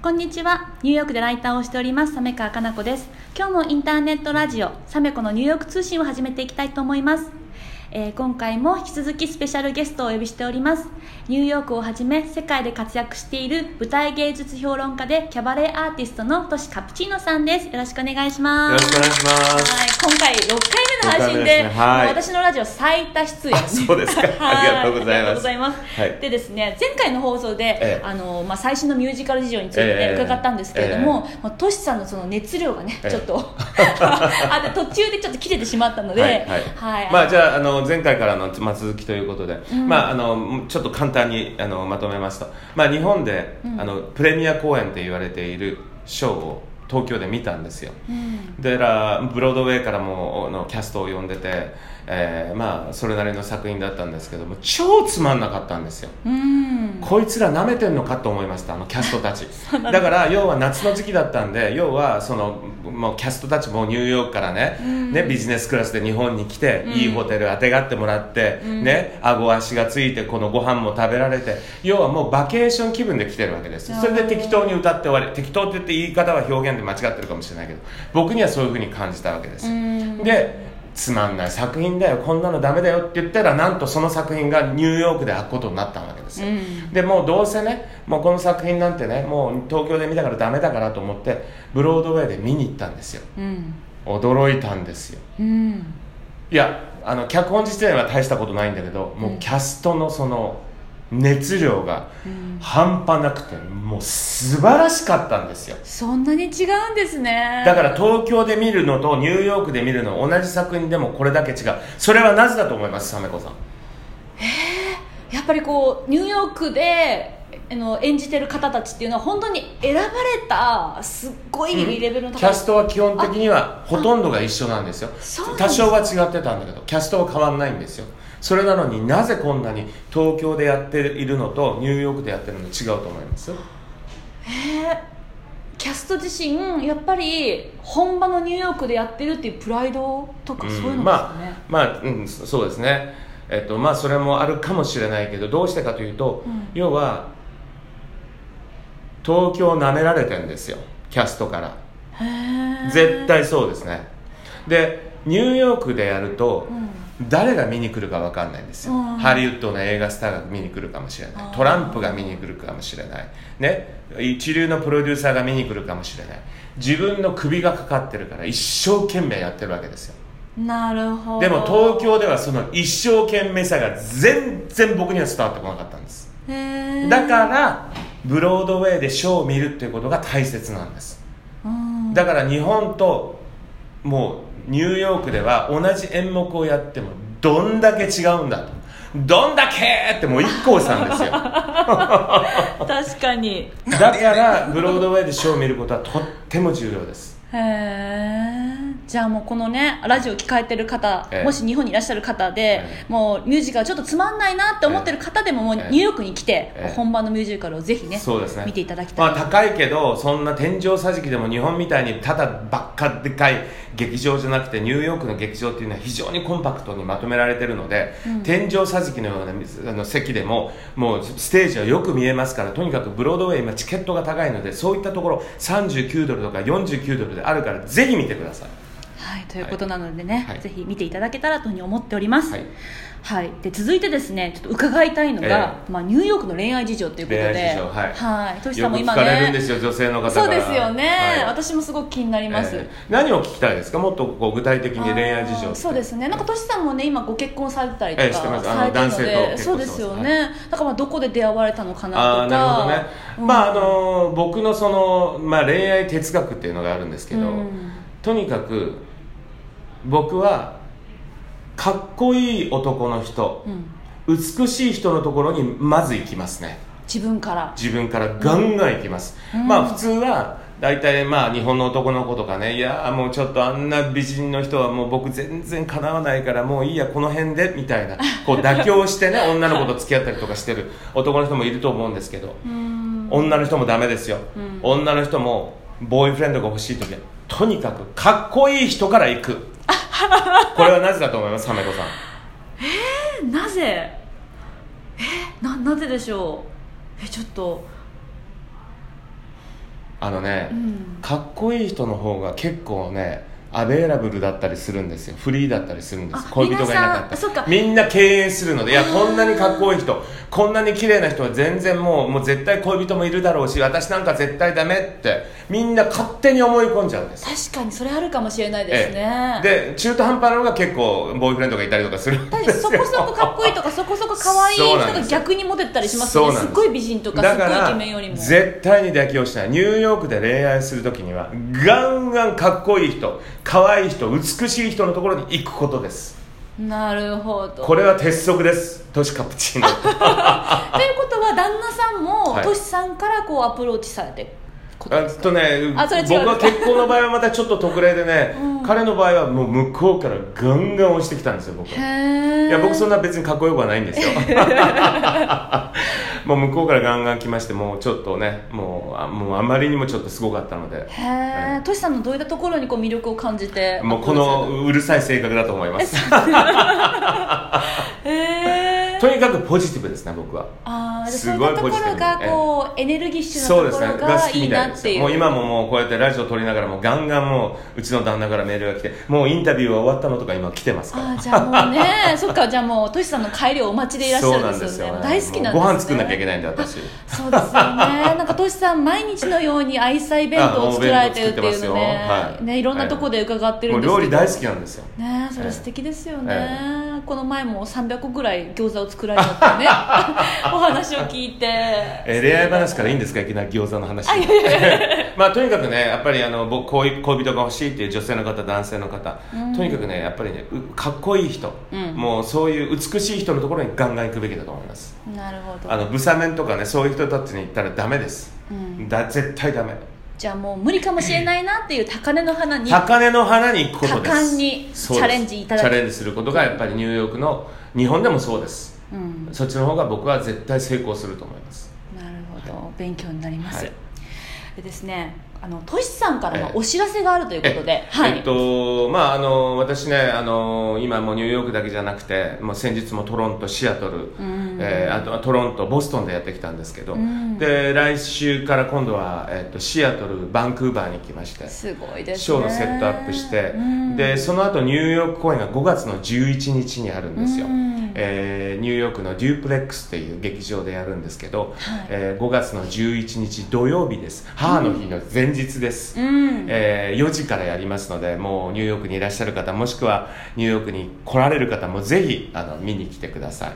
こんにちは。ニューヨークでライターをしております、サメカかな子です。今日もインターネットラジオ、サメコのニューヨーク通信を始めていきたいと思います。えー今回も引き続きスペシャルゲストをお呼びしております。ニューヨークをはじめ世界で活躍している舞台芸術評論家でキャバレーアーティストのトシカプチーノさんです。よろしくお願いします。よろしくお願いしますはい、今回6回目の配信六回目はい。私のラジオ最多出演。あそうですか。はい。ありがとうございます。でですね、前回の放送で、ええ。あのまあ最新のミュージカル事情について、ええ。伺ったんですけれども、まあトシさんのその熱量がね、ええ。ちょっとあで途中でちょっと切れてしまったので、はいはい。はい。まあじゃああの前回からのまあ続きということで、ん。まああのちょっと簡単にあのまとめますと、まあ日本で、うん。あのプレミア公演って言われているショーを東京で見たんですよ。うんでらブロードウェイからもキャストを呼んでて、えーまあそれなりの作品だったんですけども超つまんなかったんですよ。うん。こいつら舐めてんのかと思いましたあのキャストたち。だ。から要は夏の時期だったんで要はそのもうキャストたちもニューヨークからね,、うん。ねビジネスクラスで日本に来て、うん。いいホテルあてがってもらって、うん。ね顎足がついてこのご飯も食べられて要はもうバケーション気分で来てるわけですよ。それで適当に歌って終わり適当って言って言い方は表現で間違ってるかもしれないけど僕にはそういうふうに感じたわけですでつまんない作品だよこんなのダメだよって言ったらなんとその作品がニューヨークで開くことになったわけですよ、うん。でもうどうせねもうこの作品なんてねもう東京で見たからダメだからと思ってブロードウェイで見に行ったんですよ。うん。驚いたんですよ。うん。いやあの脚本自体は大したことないんだけどもうキャストのその熱量がうん半端なくてもう素晴らしかったんですよ。そんなに違うんですね。だから東京で見るのとニューヨークで見るの同じ作品でもこれだけ違う。それはなぜだと思いますサメコさん？やっぱりこうニューヨークであの演じてる方たちっていうのは本当に選ばれたすっごいレベルの高い、キャストは基本的にはほとんどが一緒なんですよ。多少は違ってたんだけどキャストは変わんないんですよそれなのになぜこんなに東京でやっているのとニューヨークでやってるの違うと思います？へえキャスト自身やっぱり本場のニューヨークでやってるっていうプライドとかそういうのですかね、まあまあ、うん、そそうですね。えっとまあそれもあるかもしれないけどどうしてかというと、うん。要は東京を舐められてるんですよキャストから。絶対そうですね。でニューヨークでやると、うん誰が見に来るか分かんないんですよ、うん。ハリウッドの映画スターが見に来るかもしれない。トランプが見に来るかもしれない。ね。一流のプロデューサーが見に来るかもしれない。自分の首がかかってるから一生懸命やってるわけですよ。なるほど。でも東京ではその一生懸命さが全然僕には伝わってこなかったんです。だからブロードウェイでショーを見るっていうことが大切なんです。うん。だから日本ともうニューヨークでは同じ演目をやってもどんだけ違うんだと。どんだけってもう一光さんですよ。確かに。だからブロードウェイでショーを見ることはとっても重要ですへえじゃあもうこのねラジオ聞かれてる方、ええ。もし日本にいらっしゃる方で、えもうミュージカルちょっとつまんないなって思ってる方でももうニええューヨークに来て、ええ。本場のミュージカルをぜひねそうですね。見ていただきたい、まあ高いけどそんな天井桟敷でも日本みたいにただばっかでかい劇場じゃなくてニューヨークの劇場っていうのは非常にコンパクトにまとめられてるので、うん。天井桟敷のようなあの席でももうステージはよく見えますからとにかくブロードウェイ今チケットが高いのでそういったところ39ドルとか49ドルであるからぜひ見てください。はい、ということなのでね、はい。ぜひ見ていただけたらというふうに思っております、ははい。いで続いてですねちょっと伺いたいのが、まあ、ニューヨークの恋愛事情ということで。はい。はい、トシさんも今かれるんねですよ女性の方そうですよね、はい。私もすごく気になります、えー何を聞きたいですか？もっとこう具体的に恋愛事情そうですね。なんかトシさんもね今ご結婚されてたりとかええしてます。あのされてるの男性とそうですよね、だからまあどこで出会われたのかなとか。なるほどね、うん。まああの僕のその、まあ、恋愛哲学っていうのがあるんですけど、うん。とにかく僕はかっこいい男の人うん。美しい人のところにまず行きますね。自分から。自分からガンガン行きます、うん。まあ普通は大体まあ日本の男の子とかねいやもうちょっとあんな美人の人はもう僕全然かなわないからもういいやこの辺でみたいなこう妥協してね 女の子と付き合ったりとかしてる男の人もいると思うんですけど、うん。女の人もダメですよ、うん。女の人もボーイフレンドが欲しい時はとにかくかっこいい人から行く これはなぜだと思います？サメ子さん。えなぜ？えななぜでしょう？えちょっと。あのね、うん。かっこいい人の方が結構ねアベーラブルだったりするんですよ。フリーだったりするんですあ恋人がいなかったみんな敬遠するのでいやこんなにかっこいい人こんなに綺麗な人は全然もうもう絶対恋人もいるだろうし私なんか絶対ダメってみんな勝手に思い込んじゃうんです確かにそれあるかもしれないですね、で中途半端なのが結構ボーイフレンドがいたりとかするんですよ。そこそこかっこいいとか そこそこ可愛い人が逆にモテたりしますよね。す。すっごい美人とかすっごいイケメンよりも。絶対に妥協しない。ニューヨークで恋愛するときにはガンガンかっこいい人可愛い人美しい人のところに行くことです。なるほど。これは鉄則です。トシカプチーノ。ということは旦那さんもはい。トシさんからこうアプローチされてことあですか？とねあそれ違う。僕は結婚の場合はまたちょっと特例でね、うん彼の場合はもう向こうからガンガン押してきたんですよ僕いや僕そんな別にかっこよくはないんですよ。もう向こうからガンガン来ましてもうちょっとねもうあもうあまりにもちょっとすごかったので。へえトシさんのどういったところにこう魅力を感じて。もうこのうるさい性格だと思います。へえとにかくポジティブですね僕は。ああすごいポジティブ。ろがこうエネルギッシュなところがが好きみいいなっていう。もう今ももうこうやってラジオ撮りながらもガンガンもううちの旦那からメールが来てもうインタビューは終わったのとか今来てますから。あーじゃあもうね。そっかじゃあもうトシさんの帰りをお待ちでいらっしゃるなんんですよ、ですよ。ね大好きなんですね。ご飯作んなきゃいけないんで私。そうですよね。なんかトシさん毎日のように愛妻弁当を作られてるっていうのね。はい。ねいろんなとこで伺ってるんですけど。料理大好きなんですよ。ねそれ素敵ですよね、えこの前も300個ぐらい餃子を作られたってね。お話を聞いて。えー恋愛話からいいんですか？いきなり餃子の話。まあとにかくねやっぱりあの僕恋恋人が欲しいっていう女性の方男性の方、うん。とにかくねやっぱりねうかっこいい人、うん。もうそういう美しい人のところにガンガン行くべきだと思います。なるほど。あのブサメンとかねそういう人たちに行ったらダメです、うん。だ絶対ダメ。じゃあもう無理かもしれないなっていう高値の花に。高嶺の花に行くことです。果敢にチャレンジいただく。チャレンジすることがやっぱりニューヨークの日本でもそうですうん。そっちの方が僕は絶対成功すると思います。なるほど。勉強になります、はい。でですねあのトシさんからのええ。お知らせがあるということで、えはい、えっとまああの私ねあの今もうニューヨークだけじゃなくてもう先日もトロントシアトル、ん。えーあとはトロントボストンでやってきたんですけど、うん。で来週から今度は、えっと、シアトルバンクーバーに来ましてすごいですね。ショーのセットアップして、うん。でその後ニューヨーク公演が5月の11日にあるんですよ、うんえーニューヨークのデュープレックスっていう劇場でやるんですけど、はい。えー5月の11日土曜日です。母の日の前日です、うん。えー4時からやりますのでもうニューヨークにいらっしゃる方もしくはニューヨークに来られる方もぜひあの見に来てください、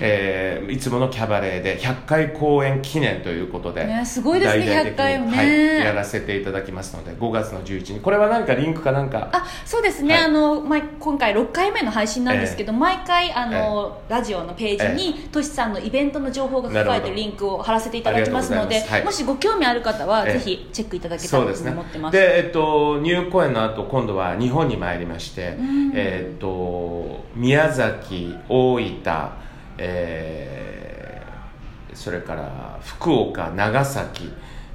えーいつものキャバレーで100回公演記念ということで、ねすごいですね大々的に100回をね。はい、やらせていただきますので5月の11日。これは何かリンクかなんか？あそうですね、はい。あの毎今回6回目の配信なんですけど、毎回あの、ラジオのページにとしさんのイベントの情報が書かれてなるリンクを貼らせていただきますのではい。もしご興味ある方は、ええ。ぜひチェックいただけたらと思ってます。で、えっと、ニュー公演の後今度は日本に参りまして、ん。えっと宮崎大分、えーそれから福岡長崎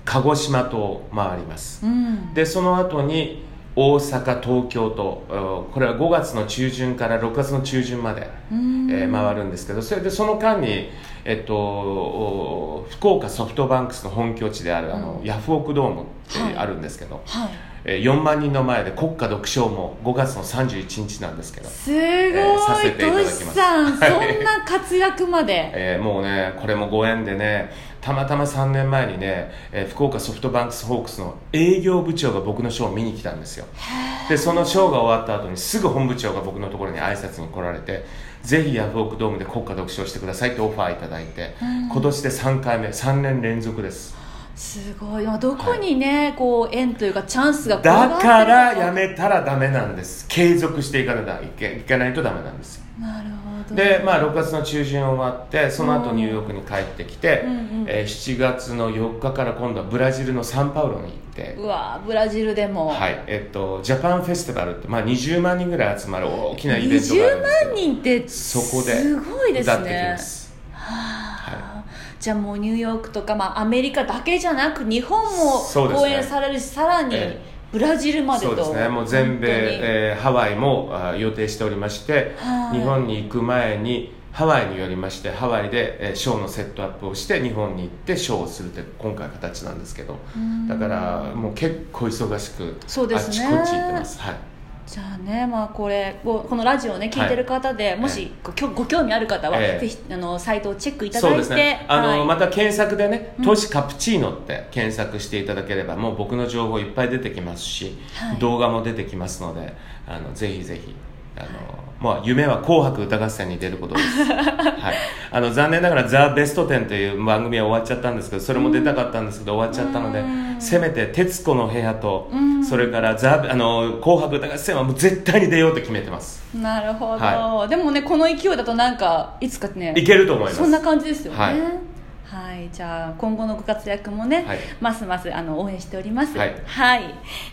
鹿児島と回ります、うん。でその後に大阪東京とえーこれは5月の中旬から6月の中旬まで、うん。えー回るんですけどそれでその間に、えっと、お福岡ソフトバンクスの本拠地であるあの、うん。ヤフオクドームってはい。あるんですけど、はい。えー4万人の前で国歌独唱も5月の31日なんですけど、すごい、ーさせていただきます。さん、はい。そんな活躍まで。えーもうねこれもご縁でねたまたま3年前にね、えー福岡ソフトバンクスホークスの営業部長が僕のショーを見に来たんですよ。でそのショーが終わった後にすぐ本部長が僕のところに挨拶に来られてぜひヤフオクドームで国歌独唱してくださいってオファーいただいて、今年で3回目3年連続ですすごい。まあどこにね、こう縁というかチャンスがだからやめめたらダメなんです。継続していかないといけないとダメなんです。よなるほど。で、まあ、6月の中旬終わってその後ニューヨークに帰ってきて、うんうんえー7月の4日から今度はブラジルのサンパウロに行って、うわブラジルでも、はい。えっと、ジャパンフェスティバルって、まあ、20万人ぐらい集まる大きなイベントがあるんですけ20ど万人ってそこですごいですね。歌ってきます。はあじゃあもうニューヨークとか、まあ、アメリカだけじゃなく日本も公演されるし、さらにえブラジルまでとそうですね。もう全米、えーハワイもあ予定しておりましてはい。日本に行く前にハワイに寄りましてハワイで、えーショーのセットアップをして日本に行ってショーをするって今回形なんですけど。ん。だからもう結構忙しくね。あっちこっち行ってます。はいじゃあね、まあ、これこのラジオをね聞いてる方で、もしごご興味ある方は、ええ。ぜひあのサイトをチェックいただいてね。あの、はい。また検索でね「都市カプチーノ」って検索していただければもう僕の情報いっぱい出てきますし、はい。動画も出てきますのであのぜひぜひあの、まあ、夢は「紅白歌合戦」に出ることです、はい、あの残念ながら「ザ・ベスト10」という番組は終わっちゃったんですけどそれも出たかったんですけど終わっちゃったのでうん。せめて「徹子の部屋と」うん。それからザあの「紅白歌合戦」はもう絶対に出ようと決めてます。なるほど、はでもねこの勢いだとなんかいつかねいけると思います。そんな感じですよね。はいはいじゃあ今後のご活躍もね、はい。ますますあの応援しております。はい。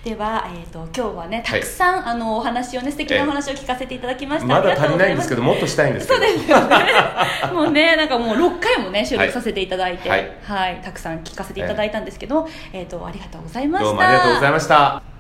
では、えー、と今日はねたくさん、あのお話をね素敵なお話を聞かせていただきました、まだありがとうござ足りないんですけどもっとしたいんですそうですよね。もうねなんかもう6回もね収録させていただいて、ははいいたくさん聞かせていただいたんですけど、えー、とありがとうございました。どうもありがとうございました